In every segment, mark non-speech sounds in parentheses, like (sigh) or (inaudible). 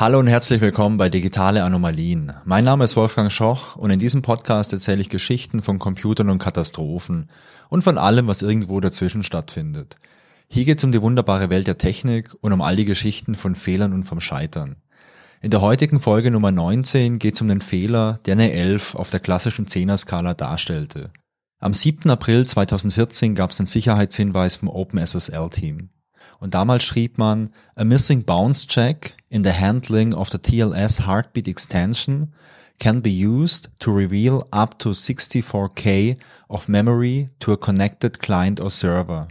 Hallo und herzlich willkommen bei Digitale Anomalien. Mein Name ist Wolfgang Schoch und in diesem Podcast erzähle ich Geschichten von Computern und Katastrophen und von allem, was irgendwo dazwischen stattfindet. Hier geht es um die wunderbare Welt der Technik und um all die Geschichten von Fehlern und vom Scheitern. In der heutigen Folge Nummer 19 geht es um den Fehler, der eine 11 auf der klassischen 10er-Skala darstellte. Am 7. April 2014 gab es einen Sicherheitshinweis vom OpenSSL-Team. Und damals schrieb man, a missing bounce check in the handling of the TLS heartbeat extension can be used to reveal up to 64K of memory to a connected client or server.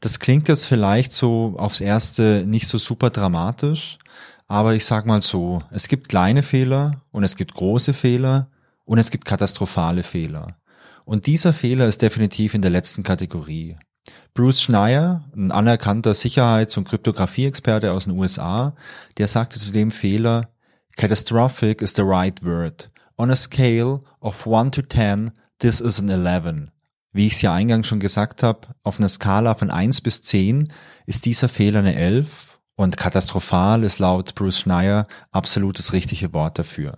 Das klingt jetzt vielleicht so aufs erste nicht so super dramatisch, aber ich sag mal so, es gibt kleine Fehler und es gibt große Fehler und es gibt katastrophale Fehler. Und dieser Fehler ist definitiv in der letzten Kategorie. Bruce Schneier, ein anerkannter Sicherheits- und Kryptographie-Experte aus den USA, der sagte zu dem Fehler, Catastrophic is the right word. On a scale of 1 to 10, this is an 11. Wie ich es ja eingangs schon gesagt habe, auf einer Skala von 1 bis 10 ist dieser Fehler eine 11 und katastrophal ist laut Bruce Schneier absolut das richtige Wort dafür.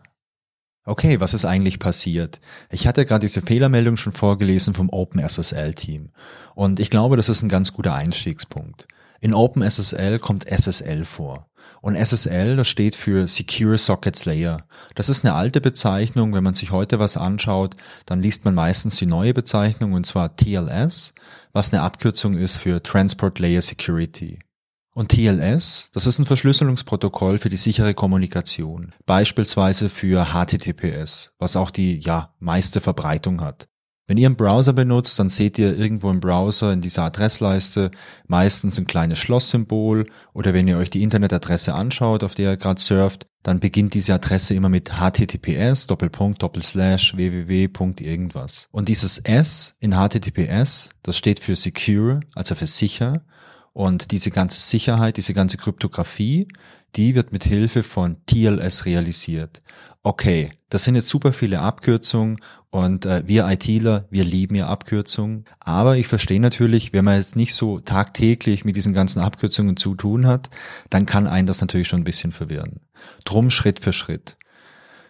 Okay, was ist eigentlich passiert? Ich hatte gerade diese Fehlermeldung schon vorgelesen vom OpenSSL-Team. Und ich glaube, das ist ein ganz guter Einstiegspunkt. In OpenSSL kommt SSL vor. Und SSL, das steht für Secure Sockets Layer. Das ist eine alte Bezeichnung. Wenn man sich heute was anschaut, dann liest man meistens die neue Bezeichnung, und zwar TLS, was eine Abkürzung ist für Transport Layer Security. Und TLS, das ist ein Verschlüsselungsprotokoll für die sichere Kommunikation, beispielsweise für HTTPS, was auch die ja meiste Verbreitung hat. Wenn ihr einen Browser benutzt, dann seht ihr irgendwo im Browser in dieser Adressleiste meistens ein kleines Schlosssymbol oder wenn ihr euch die Internetadresse anschaut, auf der ihr gerade surft, dann beginnt diese Adresse immer mit https Doppelpunkt Doppelslash www. irgendwas. Und dieses S in https, das steht für secure, also für sicher und diese ganze Sicherheit, diese ganze Kryptographie, die wird mit Hilfe von TLS realisiert. Okay, das sind jetzt super viele Abkürzungen und äh, wir ITler, wir lieben ja Abkürzungen. Aber ich verstehe natürlich, wenn man jetzt nicht so tagtäglich mit diesen ganzen Abkürzungen zu tun hat, dann kann einen das natürlich schon ein bisschen verwirren. Drum Schritt für Schritt.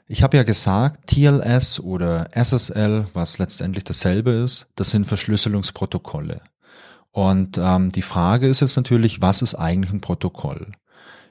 Ich habe ja gesagt, TLS oder SSL, was letztendlich dasselbe ist, das sind Verschlüsselungsprotokolle. Und ähm, die Frage ist jetzt natürlich, was ist eigentlich ein Protokoll?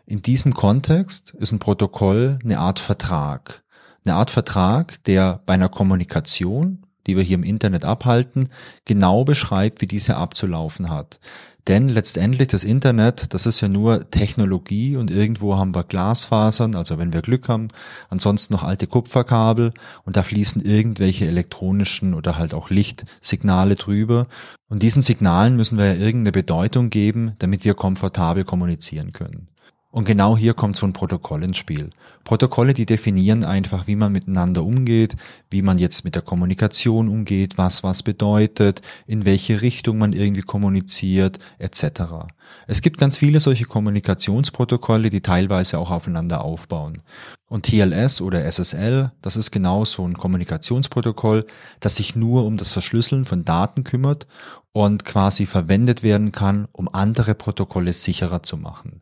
In diesem Kontext ist ein Protokoll eine Art Vertrag. Eine Art Vertrag, der bei einer Kommunikation, die wir hier im Internet abhalten, genau beschreibt, wie diese abzulaufen hat. Denn letztendlich das Internet, das ist ja nur Technologie und irgendwo haben wir Glasfasern, also wenn wir Glück haben, ansonsten noch alte Kupferkabel und da fließen irgendwelche elektronischen oder halt auch Lichtsignale drüber. Und diesen Signalen müssen wir ja irgendeine Bedeutung geben, damit wir komfortabel kommunizieren können. Und genau hier kommt so ein Protokoll ins Spiel. Protokolle, die definieren einfach, wie man miteinander umgeht, wie man jetzt mit der Kommunikation umgeht, was was bedeutet, in welche Richtung man irgendwie kommuniziert, etc. Es gibt ganz viele solche Kommunikationsprotokolle, die teilweise auch aufeinander aufbauen. Und TLS oder SSL, das ist genau so ein Kommunikationsprotokoll, das sich nur um das Verschlüsseln von Daten kümmert und quasi verwendet werden kann, um andere Protokolle sicherer zu machen.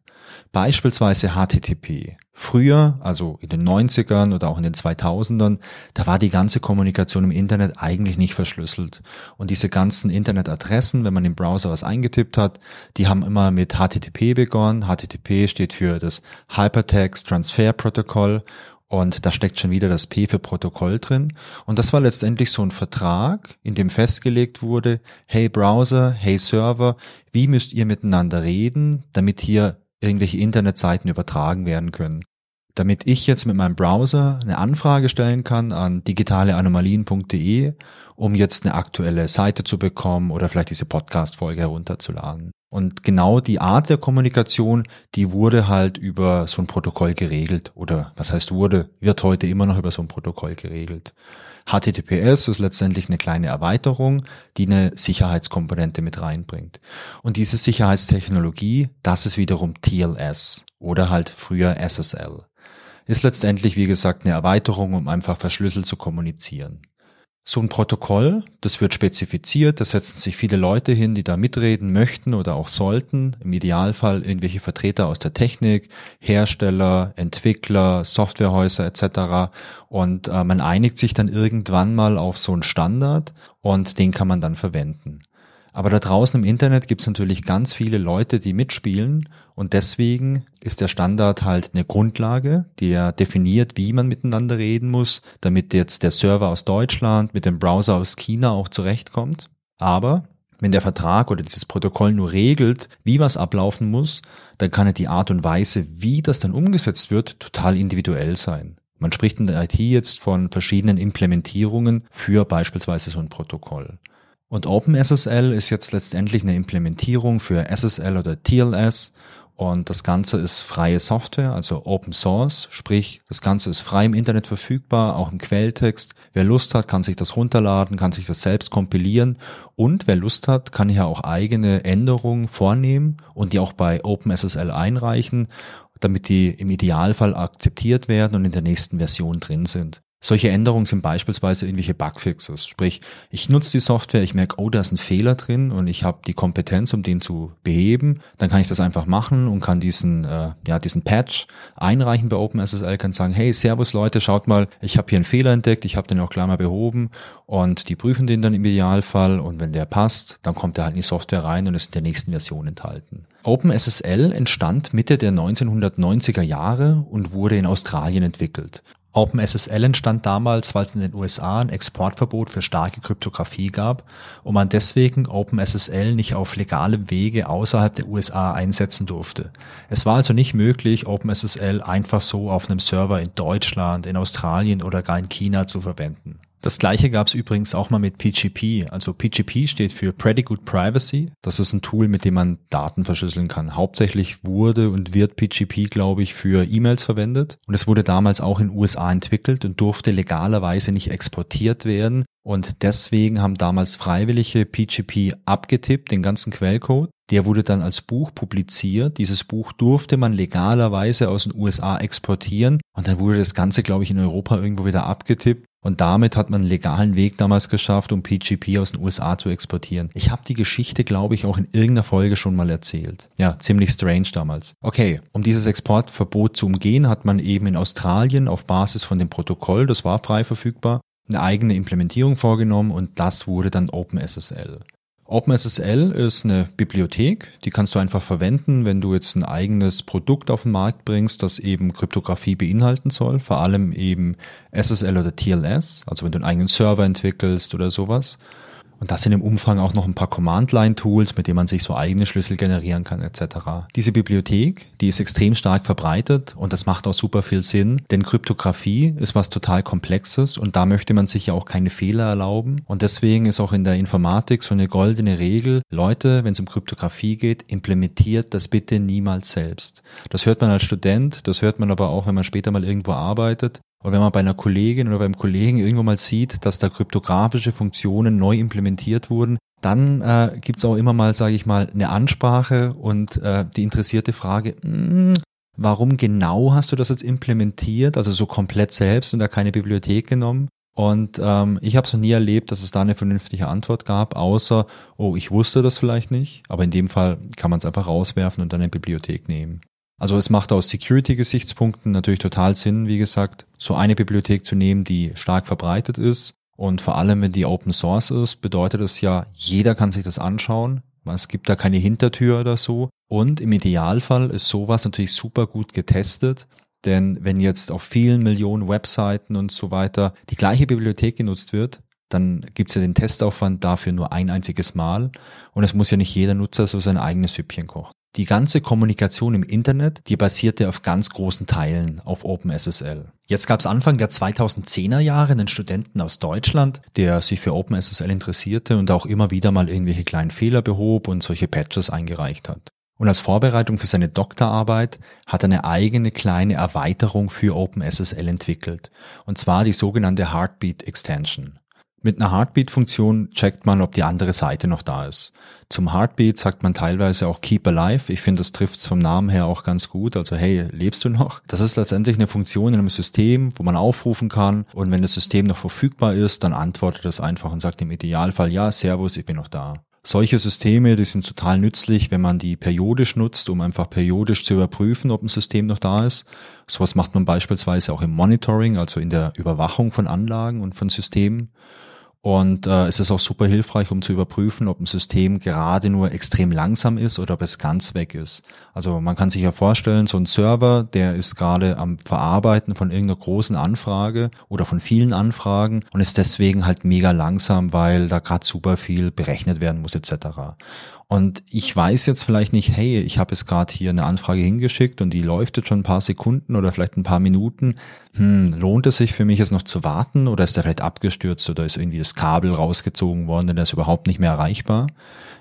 Beispielsweise HTTP. Früher, also in den 90ern oder auch in den 2000ern, da war die ganze Kommunikation im Internet eigentlich nicht verschlüsselt. Und diese ganzen Internetadressen, wenn man im Browser was eingetippt hat, die haben immer mit HTTP begonnen. HTTP steht für das Hypertext Transfer Protocol und da steckt schon wieder das P für Protokoll drin. Und das war letztendlich so ein Vertrag, in dem festgelegt wurde, hey Browser, hey Server, wie müsst ihr miteinander reden, damit hier irgendwelche Internetseiten übertragen werden können. Damit ich jetzt mit meinem Browser eine Anfrage stellen kann an digitaleanomalien.de, um jetzt eine aktuelle Seite zu bekommen oder vielleicht diese Podcast-Folge herunterzuladen. Und genau die Art der Kommunikation, die wurde halt über so ein Protokoll geregelt. Oder was heißt wurde, wird heute immer noch über so ein Protokoll geregelt. HTTPS ist letztendlich eine kleine Erweiterung, die eine Sicherheitskomponente mit reinbringt. Und diese Sicherheitstechnologie, das ist wiederum TLS oder halt früher SSL. Ist letztendlich, wie gesagt, eine Erweiterung, um einfach verschlüsselt zu kommunizieren. So ein Protokoll, das wird spezifiziert, da setzen sich viele Leute hin, die da mitreden möchten oder auch sollten. Im Idealfall irgendwelche Vertreter aus der Technik, Hersteller, Entwickler, Softwarehäuser etc. Und äh, man einigt sich dann irgendwann mal auf so einen Standard und den kann man dann verwenden. Aber da draußen im Internet gibt es natürlich ganz viele Leute, die mitspielen und deswegen ist der Standard halt eine Grundlage, die ja definiert, wie man miteinander reden muss, damit jetzt der Server aus Deutschland mit dem Browser aus China auch zurechtkommt. Aber wenn der Vertrag oder dieses Protokoll nur regelt, wie was ablaufen muss, dann kann ja die Art und Weise, wie das dann umgesetzt wird, total individuell sein. Man spricht in der IT jetzt von verschiedenen Implementierungen für beispielsweise so ein Protokoll. Und OpenSSL ist jetzt letztendlich eine Implementierung für SSL oder TLS und das Ganze ist freie Software, also Open Source, sprich das Ganze ist frei im Internet verfügbar, auch im Quelltext. Wer Lust hat, kann sich das runterladen, kann sich das selbst kompilieren und wer Lust hat, kann hier auch eigene Änderungen vornehmen und die auch bei OpenSSL einreichen, damit die im Idealfall akzeptiert werden und in der nächsten Version drin sind. Solche Änderungen sind beispielsweise irgendwelche Bugfixes. Sprich, ich nutze die Software, ich merke, oh, da ist ein Fehler drin und ich habe die Kompetenz, um den zu beheben. Dann kann ich das einfach machen und kann diesen, äh, ja, diesen Patch einreichen bei OpenSSL, kann sagen, hey, servus Leute, schaut mal, ich habe hier einen Fehler entdeckt, ich habe den auch klar mal behoben und die prüfen den dann im Idealfall und wenn der passt, dann kommt er halt in die Software rein und ist in der nächsten Version enthalten. OpenSSL entstand Mitte der 1990er Jahre und wurde in Australien entwickelt. OpenSSL entstand damals, weil es in den USA ein Exportverbot für starke Kryptographie gab und man deswegen OpenSSL nicht auf legalem Wege außerhalb der USA einsetzen durfte. Es war also nicht möglich, OpenSSL einfach so auf einem Server in Deutschland, in Australien oder gar in China zu verwenden. Das gleiche gab es übrigens auch mal mit PGP. Also PGP steht für Pretty Good Privacy. Das ist ein Tool, mit dem man Daten verschlüsseln kann. Hauptsächlich wurde und wird PGP, glaube ich, für E-Mails verwendet. Und es wurde damals auch in den USA entwickelt und durfte legalerweise nicht exportiert werden. Und deswegen haben damals Freiwillige PGP abgetippt, den ganzen Quellcode. Der wurde dann als Buch publiziert. Dieses Buch durfte man legalerweise aus den USA exportieren. Und dann wurde das Ganze, glaube ich, in Europa irgendwo wieder abgetippt. Und damit hat man einen legalen Weg damals geschafft, um PGP aus den USA zu exportieren. Ich habe die Geschichte, glaube ich, auch in irgendeiner Folge schon mal erzählt. Ja, ziemlich strange damals. Okay, um dieses Exportverbot zu umgehen, hat man eben in Australien auf Basis von dem Protokoll, das war frei verfügbar, eine eigene Implementierung vorgenommen und das wurde dann OpenSSL. OpenSSL ist eine Bibliothek, die kannst du einfach verwenden, wenn du jetzt ein eigenes Produkt auf den Markt bringst, das eben Kryptographie beinhalten soll, vor allem eben SSL oder TLS, also wenn du einen eigenen Server entwickelst oder sowas. Und das sind im Umfang auch noch ein paar Command-Line-Tools, mit denen man sich so eigene Schlüssel generieren kann etc. Diese Bibliothek, die ist extrem stark verbreitet und das macht auch super viel Sinn, denn Kryptographie ist was total Komplexes und da möchte man sich ja auch keine Fehler erlauben. Und deswegen ist auch in der Informatik so eine goldene Regel, Leute, wenn es um Kryptographie geht, implementiert das bitte niemals selbst. Das hört man als Student, das hört man aber auch, wenn man später mal irgendwo arbeitet. Und wenn man bei einer Kollegin oder beim Kollegen irgendwo mal sieht, dass da kryptografische Funktionen neu implementiert wurden, dann äh, gibt auch immer mal, sage ich mal, eine Ansprache und äh, die interessierte Frage, mh, hm, warum genau hast du das jetzt implementiert, also so komplett selbst und da keine Bibliothek genommen? Und ähm, ich habe es noch nie erlebt, dass es da eine vernünftige Antwort gab, außer, oh, ich wusste das vielleicht nicht, aber in dem Fall kann man es einfach rauswerfen und dann eine Bibliothek nehmen. Also es macht aus Security-Gesichtspunkten natürlich total Sinn, wie gesagt, so eine Bibliothek zu nehmen, die stark verbreitet ist. Und vor allem, wenn die Open Source ist, bedeutet es ja, jeder kann sich das anschauen. Es gibt da keine Hintertür oder so. Und im Idealfall ist sowas natürlich super gut getestet. Denn wenn jetzt auf vielen Millionen Webseiten und so weiter die gleiche Bibliothek genutzt wird, dann gibt's ja den Testaufwand dafür nur ein einziges Mal. Und es muss ja nicht jeder Nutzer so sein eigenes Süppchen kochen. Die ganze Kommunikation im Internet, die basierte auf ganz großen Teilen auf OpenSSL. Jetzt gab es Anfang der 2010er Jahre einen Studenten aus Deutschland, der sich für OpenSSL interessierte und auch immer wieder mal irgendwelche kleinen Fehler behob und solche Patches eingereicht hat. Und als Vorbereitung für seine Doktorarbeit hat er eine eigene kleine Erweiterung für OpenSSL entwickelt, und zwar die sogenannte Heartbeat Extension. Mit einer Heartbeat-Funktion checkt man, ob die andere Seite noch da ist. Zum Heartbeat sagt man teilweise auch Keep Alive. Ich finde, das trifft vom Namen her auch ganz gut. Also hey, lebst du noch? Das ist letztendlich eine Funktion in einem System, wo man aufrufen kann. Und wenn das System noch verfügbar ist, dann antwortet es einfach und sagt im Idealfall, ja, Servus, ich bin noch da. Solche Systeme, die sind total nützlich, wenn man die periodisch nutzt, um einfach periodisch zu überprüfen, ob ein System noch da ist. Sowas macht man beispielsweise auch im Monitoring, also in der Überwachung von Anlagen und von Systemen. Und äh, es ist auch super hilfreich, um zu überprüfen, ob ein System gerade nur extrem langsam ist oder ob es ganz weg ist. Also man kann sich ja vorstellen, so ein Server, der ist gerade am Verarbeiten von irgendeiner großen Anfrage oder von vielen Anfragen und ist deswegen halt mega langsam, weil da gerade super viel berechnet werden muss etc. Und ich weiß jetzt vielleicht nicht, hey, ich habe jetzt gerade hier eine Anfrage hingeschickt und die läuft jetzt schon ein paar Sekunden oder vielleicht ein paar Minuten. Hm, lohnt es sich für mich jetzt noch zu warten oder ist der vielleicht abgestürzt oder ist irgendwie das Kabel rausgezogen worden, denn der ist überhaupt nicht mehr erreichbar?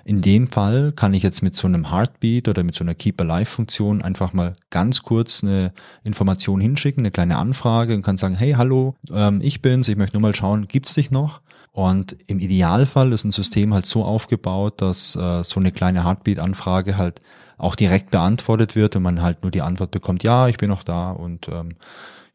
In dem Fall kann ich jetzt mit so einem Heartbeat oder mit so einer Keep Alive Funktion einfach mal ganz kurz eine Information hinschicken, eine kleine Anfrage und kann sagen, hey, hallo, ähm, ich bin's, ich möchte nur mal schauen, gibt's dich noch? Und im Idealfall ist ein System halt so aufgebaut, dass äh, so eine kleine Heartbeat-Anfrage halt auch direkt beantwortet wird und man halt nur die Antwort bekommt, ja, ich bin noch da und ähm,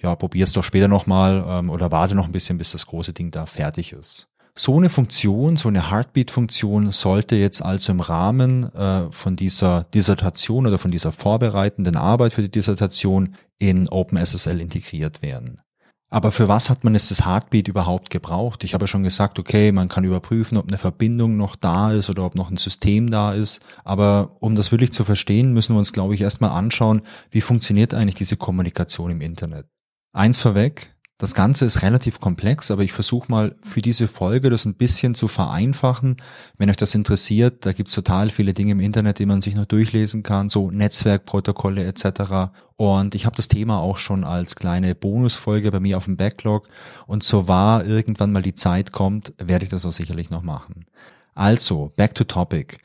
ja, probier's doch später nochmal ähm, oder warte noch ein bisschen, bis das große Ding da fertig ist. So eine Funktion, so eine Heartbeat-Funktion sollte jetzt also im Rahmen äh, von dieser Dissertation oder von dieser vorbereitenden Arbeit für die Dissertation in OpenSSL integriert werden. Aber für was hat man jetzt das Heartbeat überhaupt gebraucht? Ich habe schon gesagt, okay, man kann überprüfen, ob eine Verbindung noch da ist oder ob noch ein System da ist. Aber um das wirklich zu verstehen, müssen wir uns, glaube ich, erstmal anschauen, wie funktioniert eigentlich diese Kommunikation im Internet. Eins vorweg, das Ganze ist relativ komplex, aber ich versuche mal für diese Folge das ein bisschen zu vereinfachen. Wenn euch das interessiert, da gibt's total viele Dinge im Internet, die man sich noch durchlesen kann, so Netzwerkprotokolle etc. Und ich habe das Thema auch schon als kleine Bonusfolge bei mir auf dem Backlog. Und so wahr irgendwann mal die Zeit kommt, werde ich das auch sicherlich noch machen. Also, back to topic.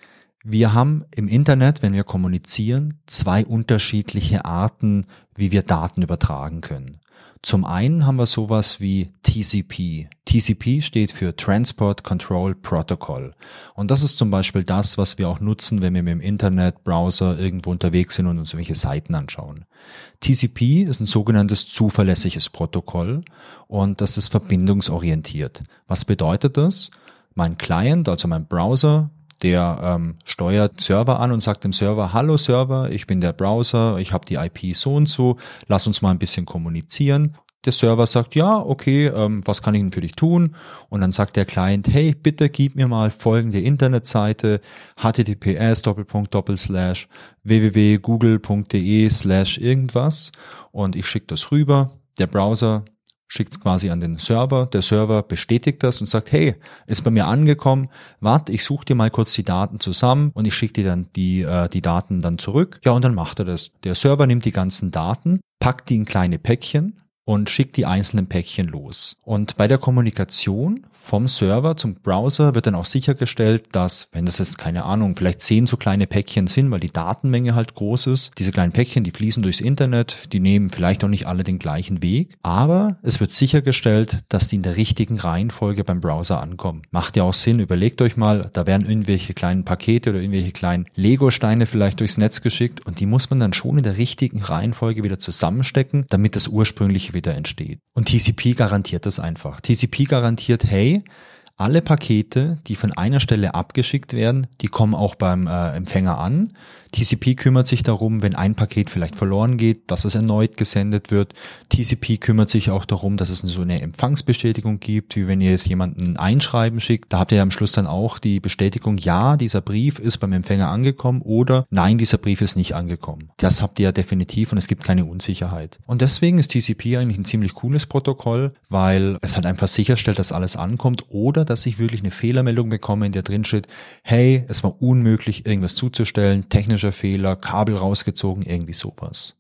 Wir haben im Internet, wenn wir kommunizieren, zwei unterschiedliche Arten, wie wir Daten übertragen können. Zum einen haben wir sowas wie TCP. TCP steht für Transport Control Protocol. Und das ist zum Beispiel das, was wir auch nutzen, wenn wir mit dem Internet, Browser irgendwo unterwegs sind und uns irgendwelche Seiten anschauen. TCP ist ein sogenanntes zuverlässiges Protokoll und das ist verbindungsorientiert. Was bedeutet das? Mein Client, also mein Browser, der ähm, steuert Server an und sagt dem Server, hallo Server, ich bin der Browser, ich habe die IP so und so, lass uns mal ein bisschen kommunizieren. Der Server sagt, ja, okay, ähm, was kann ich denn für dich tun? Und dann sagt der Client, hey, bitte gib mir mal folgende Internetseite, https www.google.de slash irgendwas und ich schicke das rüber. Der Browser schickt es quasi an den Server, der Server bestätigt das und sagt, hey, ist bei mir angekommen, warte, ich suche dir mal kurz die Daten zusammen und ich schicke dir dann die, äh, die Daten dann zurück. Ja, und dann macht er das. Der Server nimmt die ganzen Daten, packt die in kleine Päckchen und schickt die einzelnen Päckchen los. Und bei der Kommunikation vom Server zum Browser wird dann auch sichergestellt, dass, wenn das jetzt keine Ahnung, vielleicht zehn so kleine Päckchen sind, weil die Datenmenge halt groß ist, diese kleinen Päckchen, die fließen durchs Internet, die nehmen vielleicht auch nicht alle den gleichen Weg, aber es wird sichergestellt, dass die in der richtigen Reihenfolge beim Browser ankommen. Macht ja auch Sinn, überlegt euch mal, da werden irgendwelche kleinen Pakete oder irgendwelche kleinen Lego-Steine vielleicht durchs Netz geschickt und die muss man dann schon in der richtigen Reihenfolge wieder zusammenstecken, damit das ursprüngliche wieder entsteht. Und TCP garantiert das einfach. TCP garantiert, hey, alle Pakete, die von einer Stelle abgeschickt werden, die kommen auch beim äh, Empfänger an. TCP kümmert sich darum, wenn ein Paket vielleicht verloren geht, dass es erneut gesendet wird. TCP kümmert sich auch darum, dass es so eine Empfangsbestätigung gibt, wie wenn ihr jetzt jemanden ein Einschreiben schickt. Da habt ihr ja am Schluss dann auch die Bestätigung, ja, dieser Brief ist beim Empfänger angekommen oder nein, dieser Brief ist nicht angekommen. Das habt ihr ja definitiv und es gibt keine Unsicherheit. Und deswegen ist TCP eigentlich ein ziemlich cooles Protokoll, weil es halt einfach sicherstellt, dass alles ankommt oder dass ich wirklich eine Fehlermeldung bekomme, in der drin steht, hey, es war unmöglich, irgendwas zuzustellen, technisch technischer Fehler, Kabel rausgezogen, irgendwie sowas.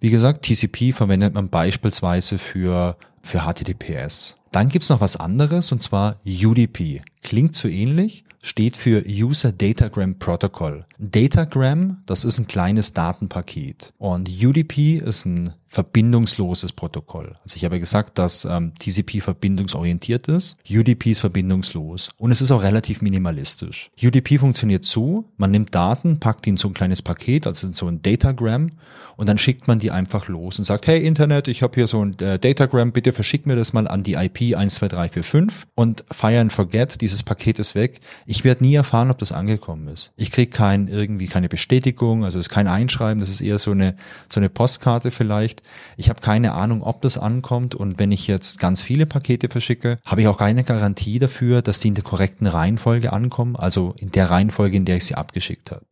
Wie gesagt, TCP verwendet man beispielsweise für, für HTTPS. Dann gibt's noch was anderes und zwar UDP. Klingt so ähnlich, steht für User Datagram Protocol. Datagram, das ist ein kleines Datenpaket und UDP ist ein verbindungsloses Protokoll. Also ich habe gesagt, dass ähm, TCP verbindungsorientiert ist. UDP ist verbindungslos und es ist auch relativ minimalistisch. UDP funktioniert so, man nimmt Daten, packt die in so ein kleines Paket, also in so ein Datagram und dann schickt man die einfach los und sagt, hey Internet, ich habe hier so ein äh, Datagram, bitte verschick mir das mal an die IP 12345 und fire and forget, dieses Paket ist weg. Ich werde nie erfahren, ob das angekommen ist. Ich kriege kein irgendwie keine Bestätigung, also es ist kein Einschreiben, das ist eher so eine so eine Postkarte vielleicht ich habe keine Ahnung, ob das ankommt und wenn ich jetzt ganz viele Pakete verschicke, habe ich auch keine Garantie dafür, dass die in der korrekten Reihenfolge ankommen, also in der Reihenfolge, in der ich sie abgeschickt habe.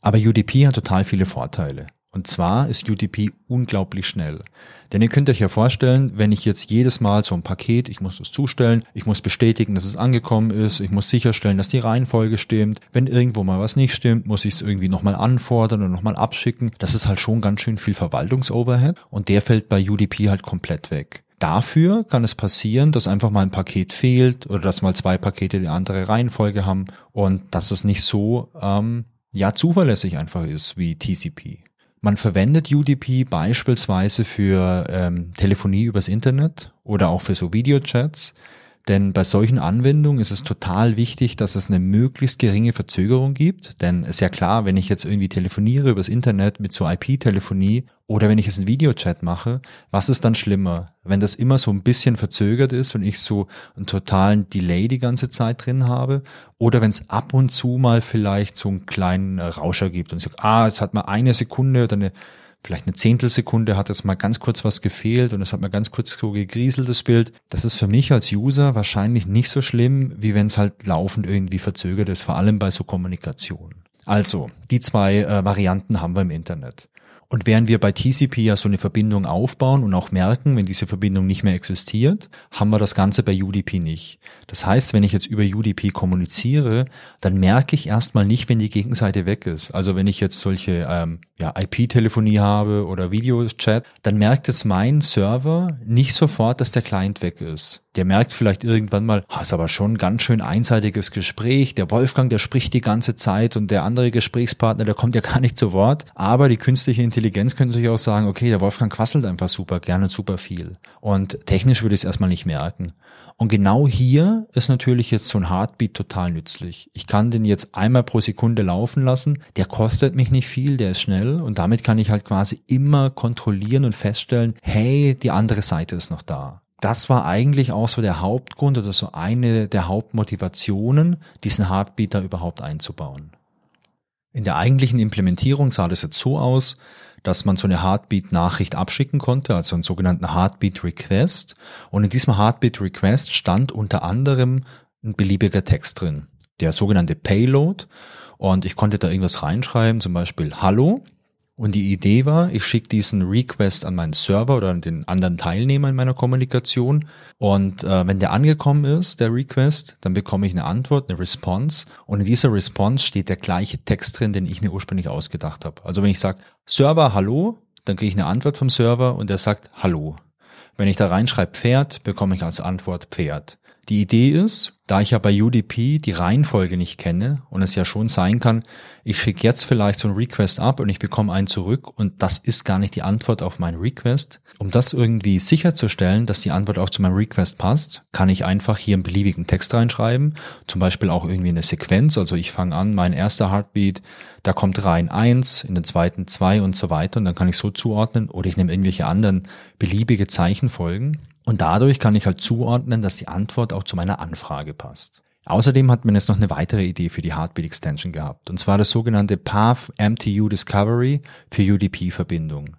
Aber UDP hat total viele Vorteile. Und zwar ist UDP unglaublich schnell. Denn ihr könnt euch ja vorstellen, wenn ich jetzt jedes Mal so ein Paket, ich muss das zustellen, ich muss bestätigen, dass es angekommen ist, ich muss sicherstellen, dass die Reihenfolge stimmt. Wenn irgendwo mal was nicht stimmt, muss ich es irgendwie nochmal anfordern und nochmal abschicken. Das ist halt schon ganz schön viel Verwaltungsoverhead und der fällt bei UDP halt komplett weg. Dafür kann es passieren, dass einfach mal ein Paket fehlt oder dass mal zwei Pakete die andere Reihenfolge haben und dass es nicht so ähm, ja zuverlässig einfach ist wie TCP. Man verwendet UDP beispielsweise für ähm, Telefonie übers Internet oder auch für so Videochats. Denn bei solchen Anwendungen ist es total wichtig, dass es eine möglichst geringe Verzögerung gibt. Denn es ist ja klar, wenn ich jetzt irgendwie telefoniere übers Internet mit so IP-Telefonie oder wenn ich jetzt einen Videochat mache, was ist dann schlimmer? Wenn das immer so ein bisschen verzögert ist und ich so einen totalen Delay die ganze Zeit drin habe oder wenn es ab und zu mal vielleicht so einen kleinen Rauscher gibt und ich sage, ah, es hat mal eine Sekunde oder eine vielleicht eine Zehntelsekunde hat es mal ganz kurz was gefehlt und es hat mal ganz kurz so gegrieselt, das Bild. Das ist für mich als User wahrscheinlich nicht so schlimm, wie wenn es halt laufend irgendwie verzögert ist, vor allem bei so Kommunikation. Also, die zwei äh, Varianten haben wir im Internet. Und während wir bei TCP ja so eine Verbindung aufbauen und auch merken, wenn diese Verbindung nicht mehr existiert, haben wir das Ganze bei UDP nicht. Das heißt, wenn ich jetzt über UDP kommuniziere, dann merke ich erstmal nicht, wenn die Gegenseite weg ist. Also wenn ich jetzt solche ähm, ja, IP-Telefonie habe oder Videochat, dann merkt es mein Server nicht sofort, dass der Client weg ist. Der merkt vielleicht irgendwann mal, ah, ist aber schon ein ganz schön einseitiges Gespräch. Der Wolfgang, der spricht die ganze Zeit und der andere Gesprächspartner, der kommt ja gar nicht zu Wort. Aber die künstliche Intelligenz könnte sich auch sagen, okay, der Wolfgang quasselt einfach super gerne und super viel. Und technisch würde ich es erstmal nicht merken. Und genau hier ist natürlich jetzt so ein Heartbeat total nützlich. Ich kann den jetzt einmal pro Sekunde laufen lassen. Der kostet mich nicht viel, der ist schnell und damit kann ich halt quasi immer kontrollieren und feststellen, hey, die andere Seite ist noch da das war eigentlich auch so der Hauptgrund oder so eine der Hauptmotivationen, diesen Heartbeat da überhaupt einzubauen. In der eigentlichen Implementierung sah das jetzt so aus, dass man so eine Heartbeat-Nachricht abschicken konnte, also einen sogenannten Heartbeat-Request. Und in diesem Heartbeat-Request stand unter anderem ein beliebiger Text drin, der sogenannte Payload. Und ich konnte da irgendwas reinschreiben, zum Beispiel Hallo und die Idee war, ich schicke diesen Request an meinen Server oder an den anderen Teilnehmer in meiner Kommunikation. Und äh, wenn der angekommen ist, der Request, dann bekomme ich eine Antwort, eine Response. Und in dieser Response steht der gleiche Text drin, den ich mir ursprünglich ausgedacht habe. Also wenn ich sage, Server, hallo, dann kriege ich eine Antwort vom Server und der sagt Hallo. Wenn ich da reinschreibe Pferd, bekomme ich als Antwort Pferd. Die Idee ist, da ich ja bei UDP die Reihenfolge nicht kenne und es ja schon sein kann, ich schicke jetzt vielleicht so einen Request ab und ich bekomme einen zurück und das ist gar nicht die Antwort auf meinen Request. Um das irgendwie sicherzustellen, dass die Antwort auch zu meinem Request passt, kann ich einfach hier einen beliebigen Text reinschreiben, zum Beispiel auch irgendwie eine Sequenz, also ich fange an, mein erster Heartbeat, da kommt rein eins, in den zweiten zwei und so weiter. Und dann kann ich so zuordnen oder ich nehme irgendwelche anderen beliebige Zeichenfolgen und dadurch kann ich halt zuordnen, dass die Antwort auch zu meiner Anfrage passt. Außerdem hat man jetzt noch eine weitere Idee für die Heartbeat Extension gehabt, und zwar das sogenannte Path MTU Discovery für UDP-Verbindung.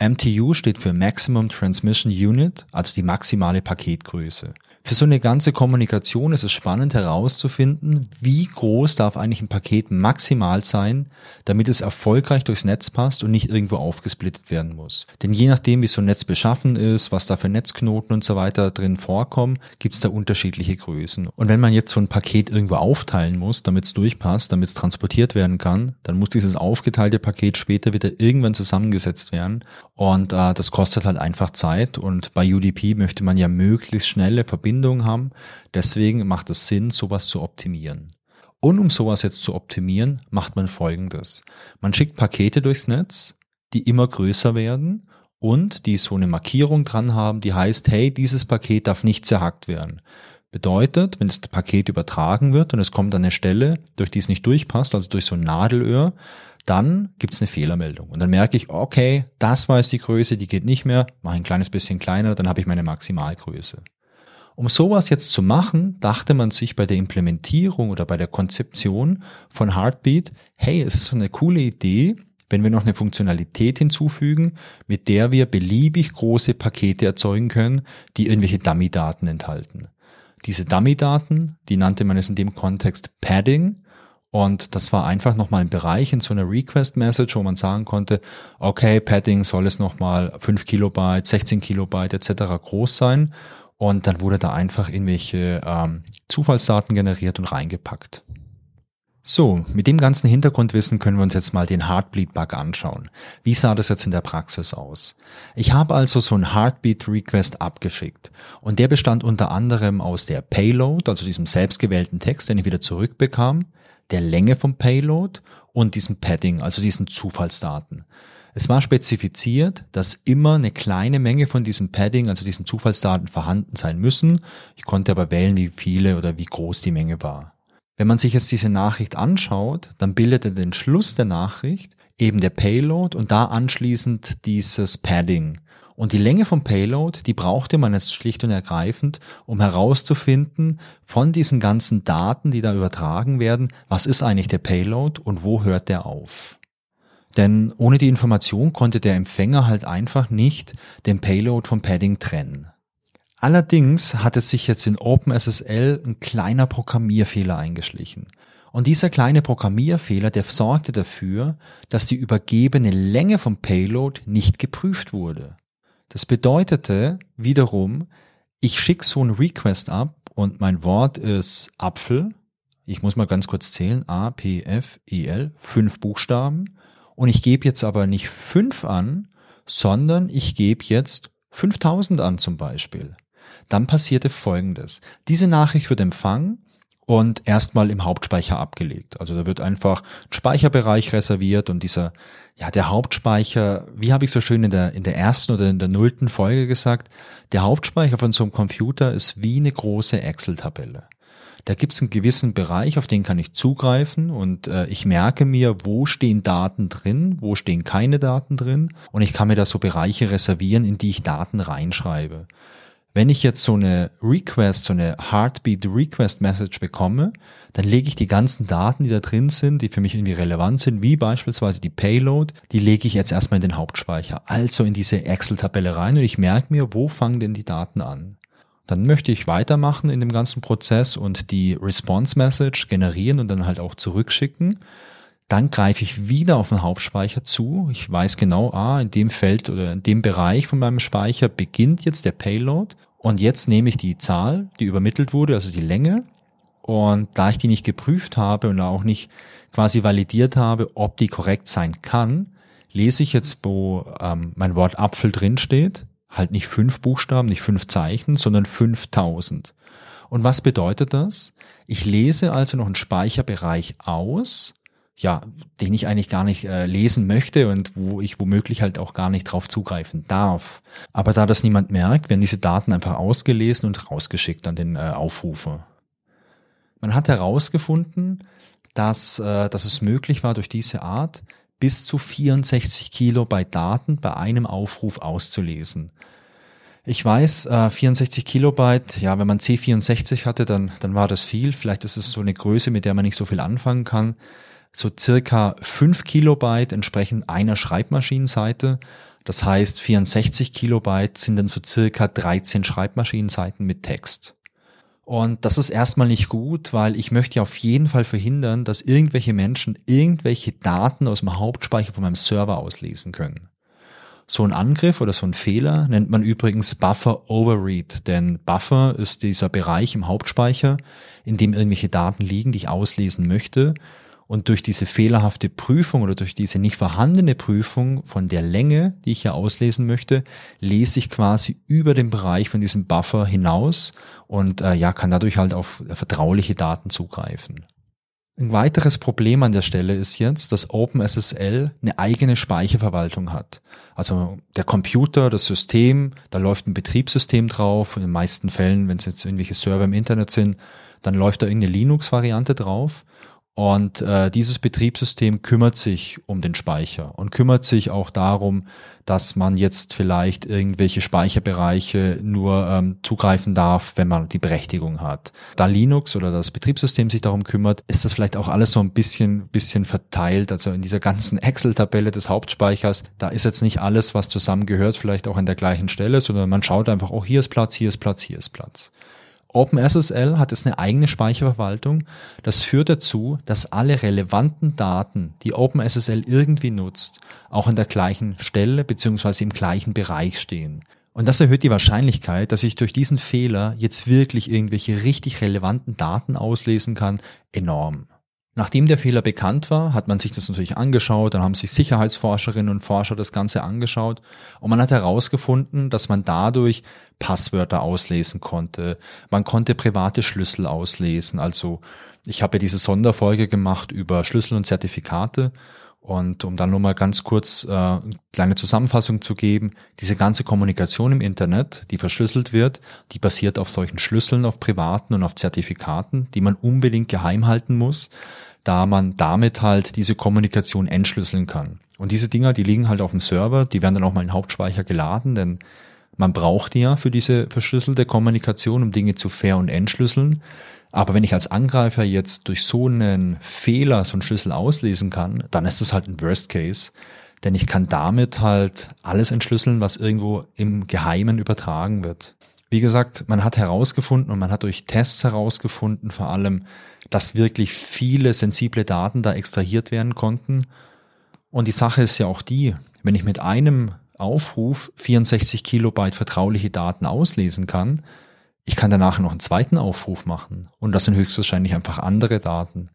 MTU steht für Maximum Transmission Unit, also die maximale Paketgröße. Für so eine ganze Kommunikation ist es spannend herauszufinden, wie groß darf eigentlich ein Paket maximal sein, damit es erfolgreich durchs Netz passt und nicht irgendwo aufgesplittet werden muss. Denn je nachdem, wie so ein Netz beschaffen ist, was da für Netzknoten und so weiter drin vorkommen, gibt es da unterschiedliche Größen. Und wenn man jetzt so ein Paket irgendwo aufteilen muss, damit es durchpasst, damit es transportiert werden kann, dann muss dieses aufgeteilte Paket später wieder irgendwann zusammengesetzt werden. Und äh, das kostet halt einfach Zeit. Und bei UDP möchte man ja möglichst schnelle Verbindungen Verbindungen haben. Deswegen macht es Sinn, sowas zu optimieren. Und um sowas jetzt zu optimieren, macht man Folgendes. Man schickt Pakete durchs Netz, die immer größer werden und die so eine Markierung dran haben, die heißt, hey, dieses Paket darf nicht zerhackt werden. Bedeutet, wenn das Paket übertragen wird und es kommt an eine Stelle, durch die es nicht durchpasst, also durch so ein Nadelöhr, dann gibt's eine Fehlermeldung. Und dann merke ich, okay, das war jetzt die Größe, die geht nicht mehr, mache ein kleines bisschen kleiner, dann habe ich meine Maximalgröße. Um sowas jetzt zu machen, dachte man sich bei der Implementierung oder bei der Konzeption von Heartbeat, hey, es ist so eine coole Idee, wenn wir noch eine Funktionalität hinzufügen, mit der wir beliebig große Pakete erzeugen können, die irgendwelche Dummy-Daten enthalten. Diese Dummy-Daten, die nannte man es in dem Kontext Padding. Und das war einfach nochmal ein Bereich in so einer Request-Message, wo man sagen konnte, okay, Padding soll es nochmal 5 Kilobyte, 16 Kilobyte etc. groß sein. Und dann wurde da einfach irgendwelche ähm, Zufallsdaten generiert und reingepackt. So, mit dem ganzen Hintergrundwissen können wir uns jetzt mal den Heartbeat-Bug anschauen. Wie sah das jetzt in der Praxis aus? Ich habe also so einen Heartbeat-Request abgeschickt und der bestand unter anderem aus der Payload, also diesem selbstgewählten Text, den ich wieder zurückbekam, der Länge vom Payload und diesem Padding, also diesen Zufallsdaten. Es war spezifiziert, dass immer eine kleine Menge von diesem Padding, also diesen Zufallsdaten vorhanden sein müssen. Ich konnte aber wählen, wie viele oder wie groß die Menge war. Wenn man sich jetzt diese Nachricht anschaut, dann bildet er den Schluss der Nachricht eben der Payload und da anschließend dieses Padding. Und die Länge vom Payload, die brauchte man jetzt schlicht und ergreifend, um herauszufinden von diesen ganzen Daten, die da übertragen werden, was ist eigentlich der Payload und wo hört der auf. Denn ohne die Information konnte der Empfänger halt einfach nicht den Payload vom Padding trennen. Allerdings hat es sich jetzt in OpenSSL ein kleiner Programmierfehler eingeschlichen. Und dieser kleine Programmierfehler, der sorgte dafür, dass die übergebene Länge vom Payload nicht geprüft wurde. Das bedeutete wiederum, ich schicke so einen Request ab und mein Wort ist Apfel. Ich muss mal ganz kurz zählen. A, P, F, E, L. Fünf Buchstaben. Und ich gebe jetzt aber nicht fünf an, sondern ich gebe jetzt 5000 an zum Beispiel. Dann passierte Folgendes. Diese Nachricht wird empfangen und erstmal im Hauptspeicher abgelegt. Also da wird einfach ein Speicherbereich reserviert und dieser, ja, der Hauptspeicher, wie habe ich so schön in der, in der ersten oder in der nullten Folge gesagt, der Hauptspeicher von so einem Computer ist wie eine große Excel-Tabelle. Da gibt es einen gewissen Bereich, auf den kann ich zugreifen und äh, ich merke mir, wo stehen Daten drin, wo stehen keine Daten drin und ich kann mir da so Bereiche reservieren, in die ich Daten reinschreibe. Wenn ich jetzt so eine Request, so eine Heartbeat Request Message bekomme, dann lege ich die ganzen Daten, die da drin sind, die für mich irgendwie relevant sind, wie beispielsweise die Payload, die lege ich jetzt erstmal in den Hauptspeicher, also in diese Excel-Tabelle rein und ich merke mir, wo fangen denn die Daten an. Dann möchte ich weitermachen in dem ganzen Prozess und die Response Message generieren und dann halt auch zurückschicken. Dann greife ich wieder auf den Hauptspeicher zu. Ich weiß genau, ah, in dem Feld oder in dem Bereich von meinem Speicher beginnt jetzt der Payload. Und jetzt nehme ich die Zahl, die übermittelt wurde, also die Länge. Und da ich die nicht geprüft habe und auch nicht quasi validiert habe, ob die korrekt sein kann, lese ich jetzt, wo ähm, mein Wort Apfel drin steht, halt nicht fünf Buchstaben, nicht fünf Zeichen, sondern 5000. Und was bedeutet das? Ich lese also noch einen Speicherbereich aus, ja, den ich eigentlich gar nicht äh, lesen möchte und wo ich womöglich halt auch gar nicht drauf zugreifen darf. Aber da das niemand merkt, werden diese Daten einfach ausgelesen und rausgeschickt an den äh, Aufrufer. Man hat herausgefunden, dass, äh, dass es möglich war, durch diese Art bis zu 64 Kilobyte Daten bei einem Aufruf auszulesen. Ich weiß, äh, 64 Kilobyte, ja, wenn man C64 hatte, dann, dann war das viel. Vielleicht ist es so eine Größe, mit der man nicht so viel anfangen kann so circa 5 Kilobyte entsprechen einer Schreibmaschinenseite. Das heißt, 64 Kilobyte sind dann so circa 13 Schreibmaschinenseiten mit Text. Und das ist erstmal nicht gut, weil ich möchte ja auf jeden Fall verhindern, dass irgendwelche Menschen irgendwelche Daten aus dem Hauptspeicher von meinem Server auslesen können. So ein Angriff oder so ein Fehler nennt man übrigens Buffer Overread, denn Buffer ist dieser Bereich im Hauptspeicher, in dem irgendwelche Daten liegen, die ich auslesen möchte. Und durch diese fehlerhafte Prüfung oder durch diese nicht vorhandene Prüfung von der Länge, die ich hier auslesen möchte, lese ich quasi über den Bereich von diesem Buffer hinaus und äh, ja, kann dadurch halt auf vertrauliche Daten zugreifen. Ein weiteres Problem an der Stelle ist jetzt, dass OpenSSL eine eigene Speicherverwaltung hat. Also der Computer, das System, da läuft ein Betriebssystem drauf. In den meisten Fällen, wenn es jetzt irgendwelche Server im Internet sind, dann läuft da irgendeine Linux-Variante drauf. Und äh, dieses Betriebssystem kümmert sich um den Speicher und kümmert sich auch darum, dass man jetzt vielleicht irgendwelche Speicherbereiche nur ähm, zugreifen darf, wenn man die Berechtigung hat. Da Linux oder das Betriebssystem sich darum kümmert, ist das vielleicht auch alles so ein bisschen, bisschen verteilt. Also in dieser ganzen Excel-Tabelle des Hauptspeichers, da ist jetzt nicht alles, was zusammengehört, vielleicht auch an der gleichen Stelle, sondern man schaut einfach, oh, hier ist Platz, hier ist Platz, hier ist Platz. OpenSSL hat jetzt eine eigene Speicherverwaltung. Das führt dazu, dass alle relevanten Daten, die OpenSSL irgendwie nutzt, auch an der gleichen Stelle beziehungsweise im gleichen Bereich stehen. Und das erhöht die Wahrscheinlichkeit, dass ich durch diesen Fehler jetzt wirklich irgendwelche richtig relevanten Daten auslesen kann, enorm. Nachdem der Fehler bekannt war, hat man sich das natürlich angeschaut, dann haben sich Sicherheitsforscherinnen und Forscher das Ganze angeschaut und man hat herausgefunden, dass man dadurch Passwörter auslesen konnte. Man konnte private Schlüssel auslesen. Also ich habe ja diese Sonderfolge gemacht über Schlüssel und Zertifikate und um dann nur mal ganz kurz äh, eine kleine Zusammenfassung zu geben, diese ganze Kommunikation im Internet, die verschlüsselt wird, die basiert auf solchen Schlüsseln, auf privaten und auf Zertifikaten, die man unbedingt geheim halten muss, da man damit halt diese Kommunikation entschlüsseln kann. Und diese Dinger, die liegen halt auf dem Server, die werden dann auch mal in den Hauptspeicher geladen, denn man braucht die ja für diese verschlüsselte Kommunikation, um Dinge zu fair und entschlüsseln. Aber wenn ich als Angreifer jetzt durch so einen Fehler so einen Schlüssel auslesen kann, dann ist das halt ein Worst Case. Denn ich kann damit halt alles entschlüsseln, was irgendwo im Geheimen übertragen wird. Wie gesagt, man hat herausgefunden und man hat durch Tests herausgefunden vor allem, dass wirklich viele sensible Daten da extrahiert werden konnten. Und die Sache ist ja auch die, wenn ich mit einem Aufruf 64 Kilobyte vertrauliche Daten auslesen kann, ich kann danach noch einen zweiten Aufruf machen und das sind höchstwahrscheinlich einfach andere Daten.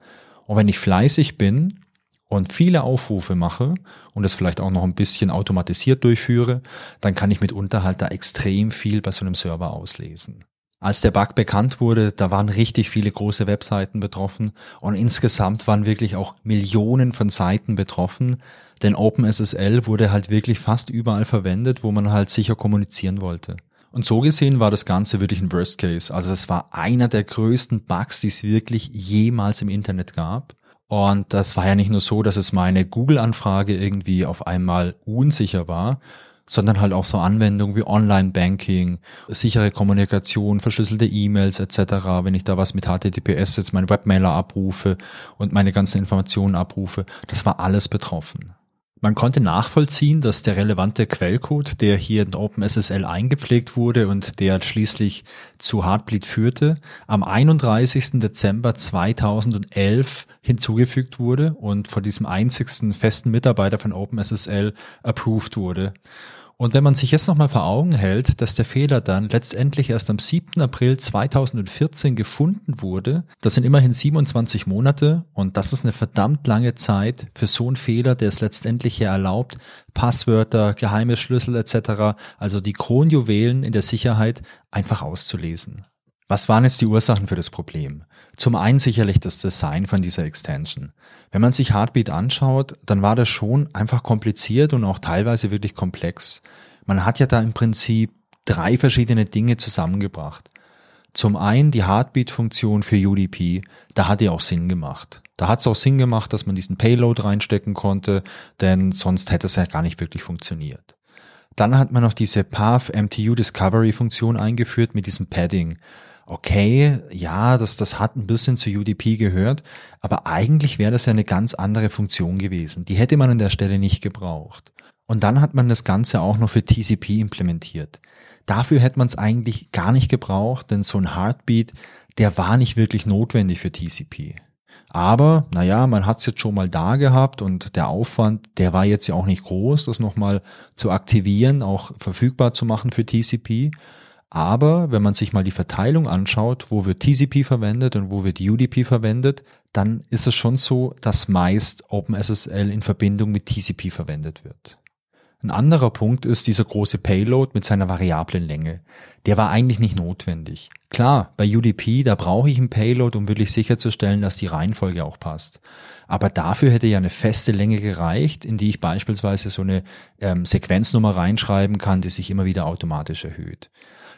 Und wenn ich fleißig bin und viele Aufrufe mache und das vielleicht auch noch ein bisschen automatisiert durchführe, dann kann ich mitunter halt da extrem viel bei so einem Server auslesen. Als der Bug bekannt wurde, da waren richtig viele große Webseiten betroffen und insgesamt waren wirklich auch Millionen von Seiten betroffen, denn OpenSSL wurde halt wirklich fast überall verwendet, wo man halt sicher kommunizieren wollte. Und so gesehen war das Ganze wirklich ein Worst Case. Also es war einer der größten Bugs, die es wirklich jemals im Internet gab. Und das war ja nicht nur so, dass es meine Google-Anfrage irgendwie auf einmal unsicher war, sondern halt auch so Anwendungen wie Online-Banking, sichere Kommunikation, verschlüsselte E-Mails etc. Wenn ich da was mit HTTPS jetzt meinen Webmailer abrufe und meine ganzen Informationen abrufe, das war alles betroffen. Man konnte nachvollziehen, dass der relevante Quellcode, der hier in OpenSSL eingepflegt wurde und der schließlich zu Heartbleed führte, am 31. Dezember 2011 hinzugefügt wurde und von diesem einzigsten festen Mitarbeiter von OpenSSL approved wurde. Und wenn man sich jetzt nochmal vor Augen hält, dass der Fehler dann letztendlich erst am 7. April 2014 gefunden wurde, das sind immerhin 27 Monate und das ist eine verdammt lange Zeit für so einen Fehler, der es letztendlich hier erlaubt, Passwörter, geheime Schlüssel etc., also die Kronjuwelen in der Sicherheit einfach auszulesen. Was waren jetzt die Ursachen für das Problem? Zum einen sicherlich das Design von dieser Extension. Wenn man sich Heartbeat anschaut, dann war das schon einfach kompliziert und auch teilweise wirklich komplex. Man hat ja da im Prinzip drei verschiedene Dinge zusammengebracht. Zum einen die Heartbeat-Funktion für UDP, da hat die auch Sinn gemacht. Da hat es auch Sinn gemacht, dass man diesen Payload reinstecken konnte, denn sonst hätte es ja gar nicht wirklich funktioniert. Dann hat man noch diese Path MTU Discovery Funktion eingeführt mit diesem Padding okay, ja, das, das hat ein bisschen zu UDP gehört, aber eigentlich wäre das ja eine ganz andere Funktion gewesen. Die hätte man an der Stelle nicht gebraucht. Und dann hat man das Ganze auch noch für TCP implementiert. Dafür hätte man es eigentlich gar nicht gebraucht, denn so ein Heartbeat, der war nicht wirklich notwendig für TCP. Aber, naja, man hat es jetzt schon mal da gehabt und der Aufwand, der war jetzt ja auch nicht groß, das nochmal zu aktivieren, auch verfügbar zu machen für TCP. Aber wenn man sich mal die Verteilung anschaut, wo wird TCP verwendet und wo wird UDP verwendet, dann ist es schon so, dass meist OpenSSL in Verbindung mit TCP verwendet wird. Ein anderer Punkt ist dieser große Payload mit seiner variablen Länge. Der war eigentlich nicht notwendig. Klar, bei UDP, da brauche ich einen Payload, um wirklich sicherzustellen, dass die Reihenfolge auch passt. Aber dafür hätte ja eine feste Länge gereicht, in die ich beispielsweise so eine ähm, Sequenznummer reinschreiben kann, die sich immer wieder automatisch erhöht.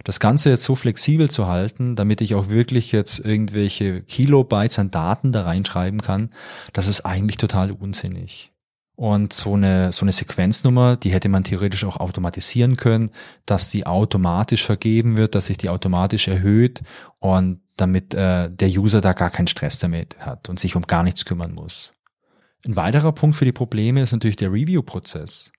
Das Ganze jetzt so flexibel zu halten, damit ich auch wirklich jetzt irgendwelche Kilobytes an Daten da reinschreiben kann, das ist eigentlich total unsinnig. Und so eine, so eine Sequenznummer, die hätte man theoretisch auch automatisieren können, dass die automatisch vergeben wird, dass sich die automatisch erhöht und damit äh, der User da gar keinen Stress damit hat und sich um gar nichts kümmern muss. Ein weiterer Punkt für die Probleme ist natürlich der Review-Prozess.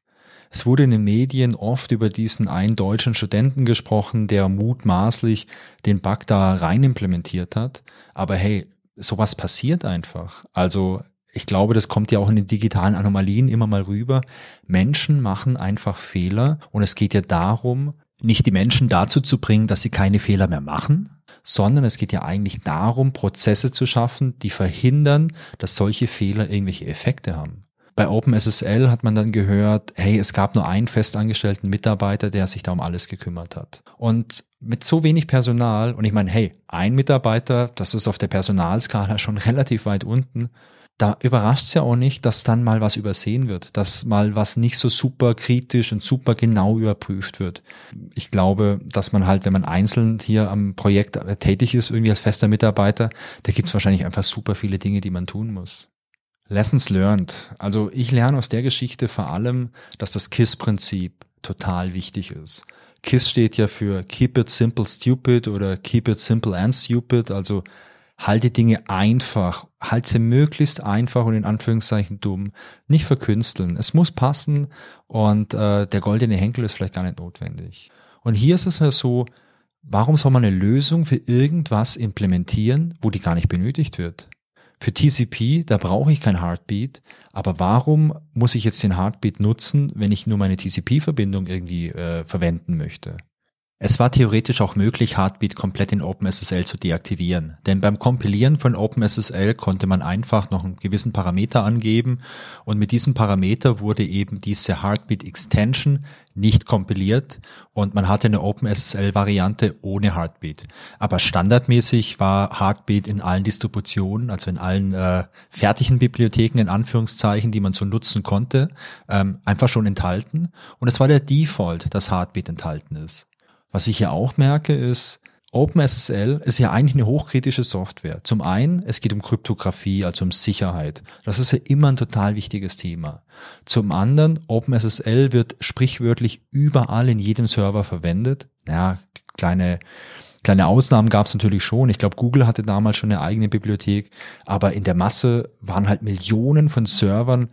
Es wurde in den Medien oft über diesen einen deutschen Studenten gesprochen, der mutmaßlich den Bug da rein implementiert hat. Aber hey, sowas passiert einfach. Also ich glaube, das kommt ja auch in den digitalen Anomalien immer mal rüber. Menschen machen einfach Fehler und es geht ja darum, nicht die Menschen dazu zu bringen, dass sie keine Fehler mehr machen, sondern es geht ja eigentlich darum, Prozesse zu schaffen, die verhindern, dass solche Fehler irgendwelche Effekte haben. Bei OpenSSL hat man dann gehört, hey, es gab nur einen festangestellten Mitarbeiter, der sich da um alles gekümmert hat. Und mit so wenig Personal, und ich meine, hey, ein Mitarbeiter, das ist auf der Personalskala schon (laughs) relativ weit unten, da überrascht es ja auch nicht, dass dann mal was übersehen wird, dass mal was nicht so super kritisch und super genau überprüft wird. Ich glaube, dass man halt, wenn man einzeln hier am Projekt tätig ist, irgendwie als fester Mitarbeiter, da gibt es wahrscheinlich einfach super viele Dinge, die man tun muss. Lessons learned. Also ich lerne aus der Geschichte vor allem, dass das KISS-Prinzip total wichtig ist. KISS steht ja für Keep it simple stupid oder Keep it simple and stupid, also halte Dinge einfach, halte möglichst einfach und in Anführungszeichen dumm, nicht verkünsteln. Es muss passen und äh, der goldene Henkel ist vielleicht gar nicht notwendig. Und hier ist es ja so, warum soll man eine Lösung für irgendwas implementieren, wo die gar nicht benötigt wird? Für TCP, da brauche ich kein Heartbeat, aber warum muss ich jetzt den Heartbeat nutzen, wenn ich nur meine TCP-Verbindung irgendwie äh, verwenden möchte? Es war theoretisch auch möglich, Heartbeat komplett in OpenSSL zu deaktivieren, denn beim Kompilieren von OpenSSL konnte man einfach noch einen gewissen Parameter angeben und mit diesem Parameter wurde eben diese Heartbeat Extension nicht kompiliert und man hatte eine OpenSSL-Variante ohne Heartbeat. Aber standardmäßig war Heartbeat in allen Distributionen, also in allen äh, fertigen Bibliotheken in Anführungszeichen, die man so nutzen konnte, ähm, einfach schon enthalten und es war der Default, dass Heartbeat enthalten ist. Was ich ja auch merke, ist, OpenSSL ist ja eigentlich eine hochkritische Software. Zum einen, es geht um Kryptographie, also um Sicherheit. Das ist ja immer ein total wichtiges Thema. Zum anderen, OpenSSL wird sprichwörtlich überall in jedem Server verwendet. Ja, kleine, kleine Ausnahmen gab es natürlich schon. Ich glaube, Google hatte damals schon eine eigene Bibliothek, aber in der Masse waren halt Millionen von Servern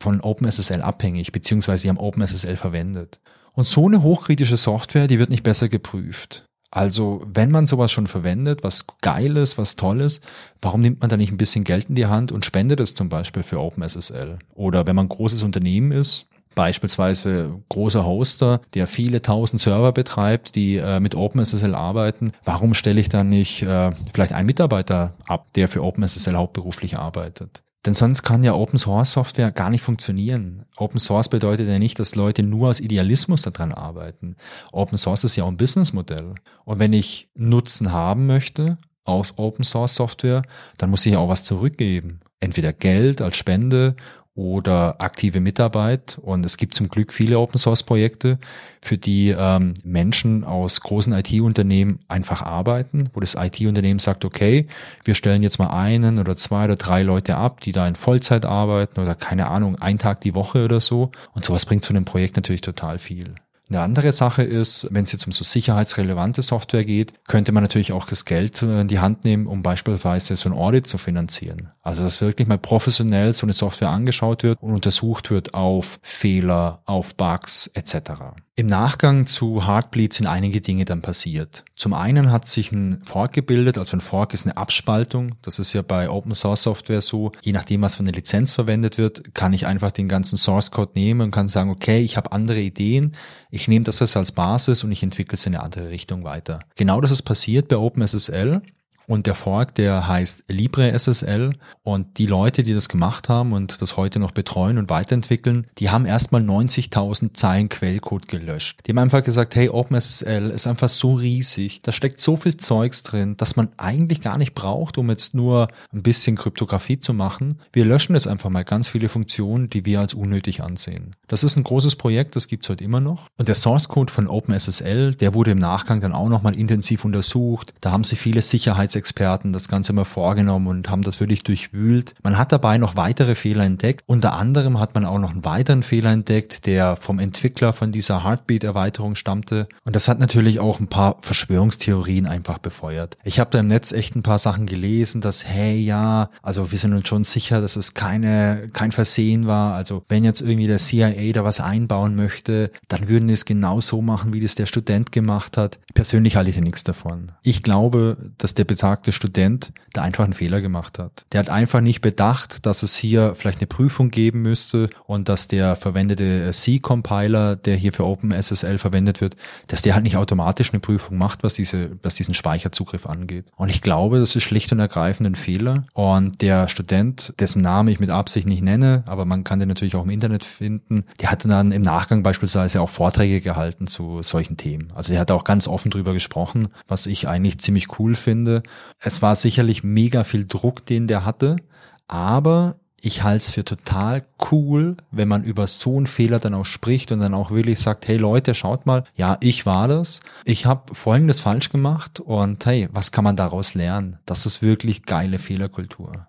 von OpenSSL abhängig, beziehungsweise sie haben OpenSSL verwendet. Und so eine hochkritische Software, die wird nicht besser geprüft. Also, wenn man sowas schon verwendet, was Geiles, was Tolles, warum nimmt man da nicht ein bisschen Geld in die Hand und spendet es zum Beispiel für OpenSSL? Oder wenn man ein großes Unternehmen ist, beispielsweise großer Hoster, der viele tausend Server betreibt, die äh, mit OpenSSL arbeiten, warum stelle ich dann nicht äh, vielleicht einen Mitarbeiter ab, der für OpenSSL hauptberuflich arbeitet? Denn sonst kann ja Open Source Software gar nicht funktionieren. Open Source bedeutet ja nicht, dass Leute nur aus Idealismus daran arbeiten. Open Source ist ja auch ein Businessmodell. Und wenn ich Nutzen haben möchte aus Open Source Software, dann muss ich ja auch was zurückgeben. Entweder Geld als Spende oder aktive Mitarbeit. Und es gibt zum Glück viele Open Source Projekte, für die ähm, Menschen aus großen IT-Unternehmen einfach arbeiten, wo das IT-Unternehmen sagt, okay, wir stellen jetzt mal einen oder zwei oder drei Leute ab, die da in Vollzeit arbeiten oder keine Ahnung, ein Tag die Woche oder so. Und sowas bringt zu einem Projekt natürlich total viel. Eine andere Sache ist, wenn es jetzt um so sicherheitsrelevante Software geht, könnte man natürlich auch das Geld in die Hand nehmen, um beispielsweise so ein Audit zu finanzieren. Also dass wirklich mal professionell so eine Software angeschaut wird und untersucht wird auf Fehler, auf Bugs etc. Im Nachgang zu Heartbleed sind einige Dinge dann passiert. Zum einen hat sich ein Fork gebildet, also ein Fork ist eine Abspaltung. Das ist ja bei Open Source Software so. Je nachdem, was für eine Lizenz verwendet wird, kann ich einfach den ganzen Source Code nehmen und kann sagen, okay, ich habe andere Ideen. Ich nehme das als Basis und ich entwickle es in eine andere Richtung weiter. Genau das ist passiert bei OpenSSL. Und der Fork, der heißt LibreSSL. Und die Leute, die das gemacht haben und das heute noch betreuen und weiterentwickeln, die haben erstmal 90.000 Zeilen Quellcode gelöscht. Die haben einfach gesagt, hey, OpenSSL ist einfach so riesig. Da steckt so viel Zeugs drin, dass man eigentlich gar nicht braucht, um jetzt nur ein bisschen Kryptographie zu machen. Wir löschen jetzt einfach mal ganz viele Funktionen, die wir als unnötig ansehen. Das ist ein großes Projekt, das gibt's heute immer noch. Und der Source Code von OpenSSL, der wurde im Nachgang dann auch nochmal intensiv untersucht. Da haben sie viele Sicherheits Sicherheitsexperten das Ganze mal vorgenommen und haben das wirklich durchwühlt. Man hat dabei noch weitere Fehler entdeckt. Unter anderem hat man auch noch einen weiteren Fehler entdeckt, der vom Entwickler von dieser Heartbeat-Erweiterung stammte. Und das hat natürlich auch ein paar Verschwörungstheorien einfach befeuert. Ich habe da im Netz echt ein paar Sachen gelesen, dass, hey, ja, also wir sind uns schon sicher, dass es keine, kein Versehen war. Also wenn jetzt irgendwie der CIA da was einbauen möchte, dann würden die es genau so machen, wie das der Student gemacht hat. Persönlich halte ich ja nichts davon. Ich glaube, dass der besagte Student da einfach einen Fehler gemacht hat. Der hat einfach nicht bedacht, dass es hier vielleicht eine Prüfung geben müsste und dass der verwendete C-Compiler, der hier für OpenSSL verwendet wird, dass der halt nicht automatisch eine Prüfung macht, was diese, was diesen Speicherzugriff angeht. Und ich glaube, das ist schlicht und ergreifend ein Fehler. Und der Student, dessen Name ich mit Absicht nicht nenne, aber man kann den natürlich auch im Internet finden, der hatte dann im Nachgang beispielsweise auch Vorträge gehalten zu solchen Themen. Also er hat auch ganz offen drüber gesprochen, was ich eigentlich ziemlich cool finde. Es war sicherlich mega viel Druck, den der hatte, aber ich halte es für total cool, wenn man über so einen Fehler dann auch spricht und dann auch wirklich sagt, hey Leute, schaut mal, ja, ich war das. Ich habe Folgendes falsch gemacht und hey, was kann man daraus lernen? Das ist wirklich geile Fehlerkultur.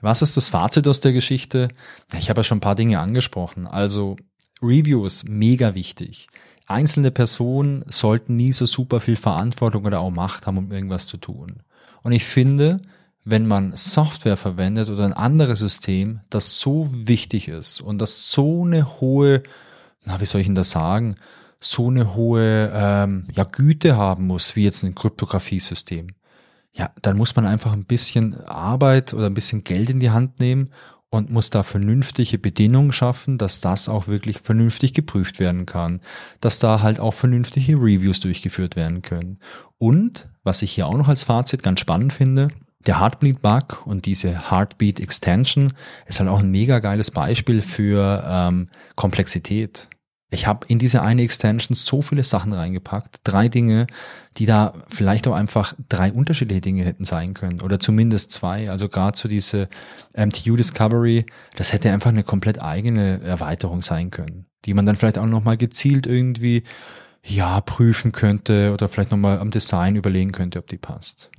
Was ist das Fazit aus der Geschichte? Ich habe ja schon ein paar Dinge angesprochen. Also Reviews, mega wichtig einzelne Personen sollten nie so super viel Verantwortung oder auch Macht haben, um irgendwas zu tun. Und ich finde, wenn man Software verwendet oder ein anderes System, das so wichtig ist und das so eine hohe, na, wie soll ich denn das sagen, so eine hohe ähm, ja, Güte haben muss, wie jetzt ein Kryptografiesystem, ja, dann muss man einfach ein bisschen Arbeit oder ein bisschen Geld in die Hand nehmen und muss da vernünftige Bedingungen schaffen, dass das auch wirklich vernünftig geprüft werden kann, dass da halt auch vernünftige Reviews durchgeführt werden können. Und, was ich hier auch noch als Fazit ganz spannend finde, der Heartbeat-Bug und diese Heartbeat Extension ist halt auch ein mega geiles Beispiel für ähm, Komplexität. Ich habe in diese eine Extension so viele Sachen reingepackt, drei Dinge, die da vielleicht auch einfach drei unterschiedliche Dinge hätten sein können oder zumindest zwei. Also gerade so diese MTU Discovery, das hätte einfach eine komplett eigene Erweiterung sein können, die man dann vielleicht auch nochmal gezielt irgendwie ja prüfen könnte oder vielleicht nochmal am Design überlegen könnte, ob die passt.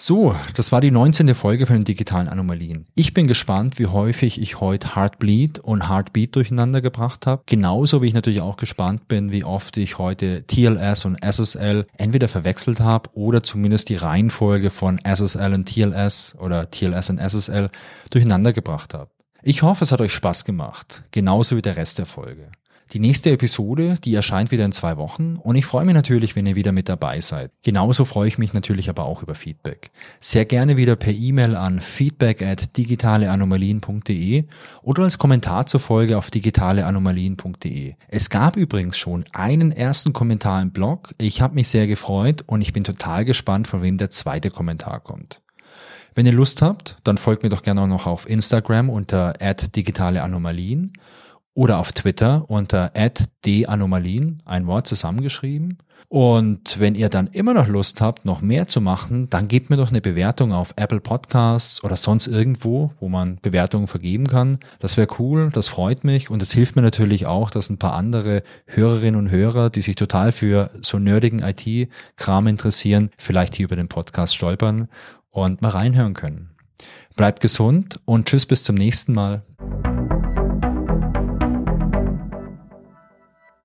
So, das war die 19. Folge von den digitalen Anomalien. Ich bin gespannt, wie häufig ich heute Heartbleed und Heartbeat durcheinander gebracht habe. Genauso wie ich natürlich auch gespannt bin, wie oft ich heute TLS und SSL entweder verwechselt habe oder zumindest die Reihenfolge von SSL und TLS oder TLS und SSL durcheinander gebracht habe. Ich hoffe, es hat euch Spaß gemacht, genauso wie der Rest der Folge. Die nächste Episode, die erscheint wieder in zwei Wochen und ich freue mich natürlich, wenn ihr wieder mit dabei seid. Genauso freue ich mich natürlich aber auch über Feedback. Sehr gerne wieder per E-Mail an feedback at digitaleanomalien.de oder als Kommentar zur Folge auf digitaleanomalien.de. Es gab übrigens schon einen ersten Kommentar im Blog. Ich habe mich sehr gefreut und ich bin total gespannt, von wem der zweite Kommentar kommt. Wenn ihr Lust habt, dann folgt mir doch gerne auch noch auf Instagram unter digitaleanomalien oder auf Twitter unter @d_anomalien, ein Wort zusammengeschrieben. Und wenn ihr dann immer noch Lust habt, noch mehr zu machen, dann gebt mir doch eine Bewertung auf Apple Podcasts oder sonst irgendwo, wo man Bewertungen vergeben kann. Das wäre cool, das freut mich und es hilft mir natürlich auch, dass ein paar andere Hörerinnen und Hörer, die sich total für so nerdigen IT-Kram interessieren, vielleicht hier über den Podcast stolpern und mal reinhören können. Bleibt gesund und tschüss bis zum nächsten Mal.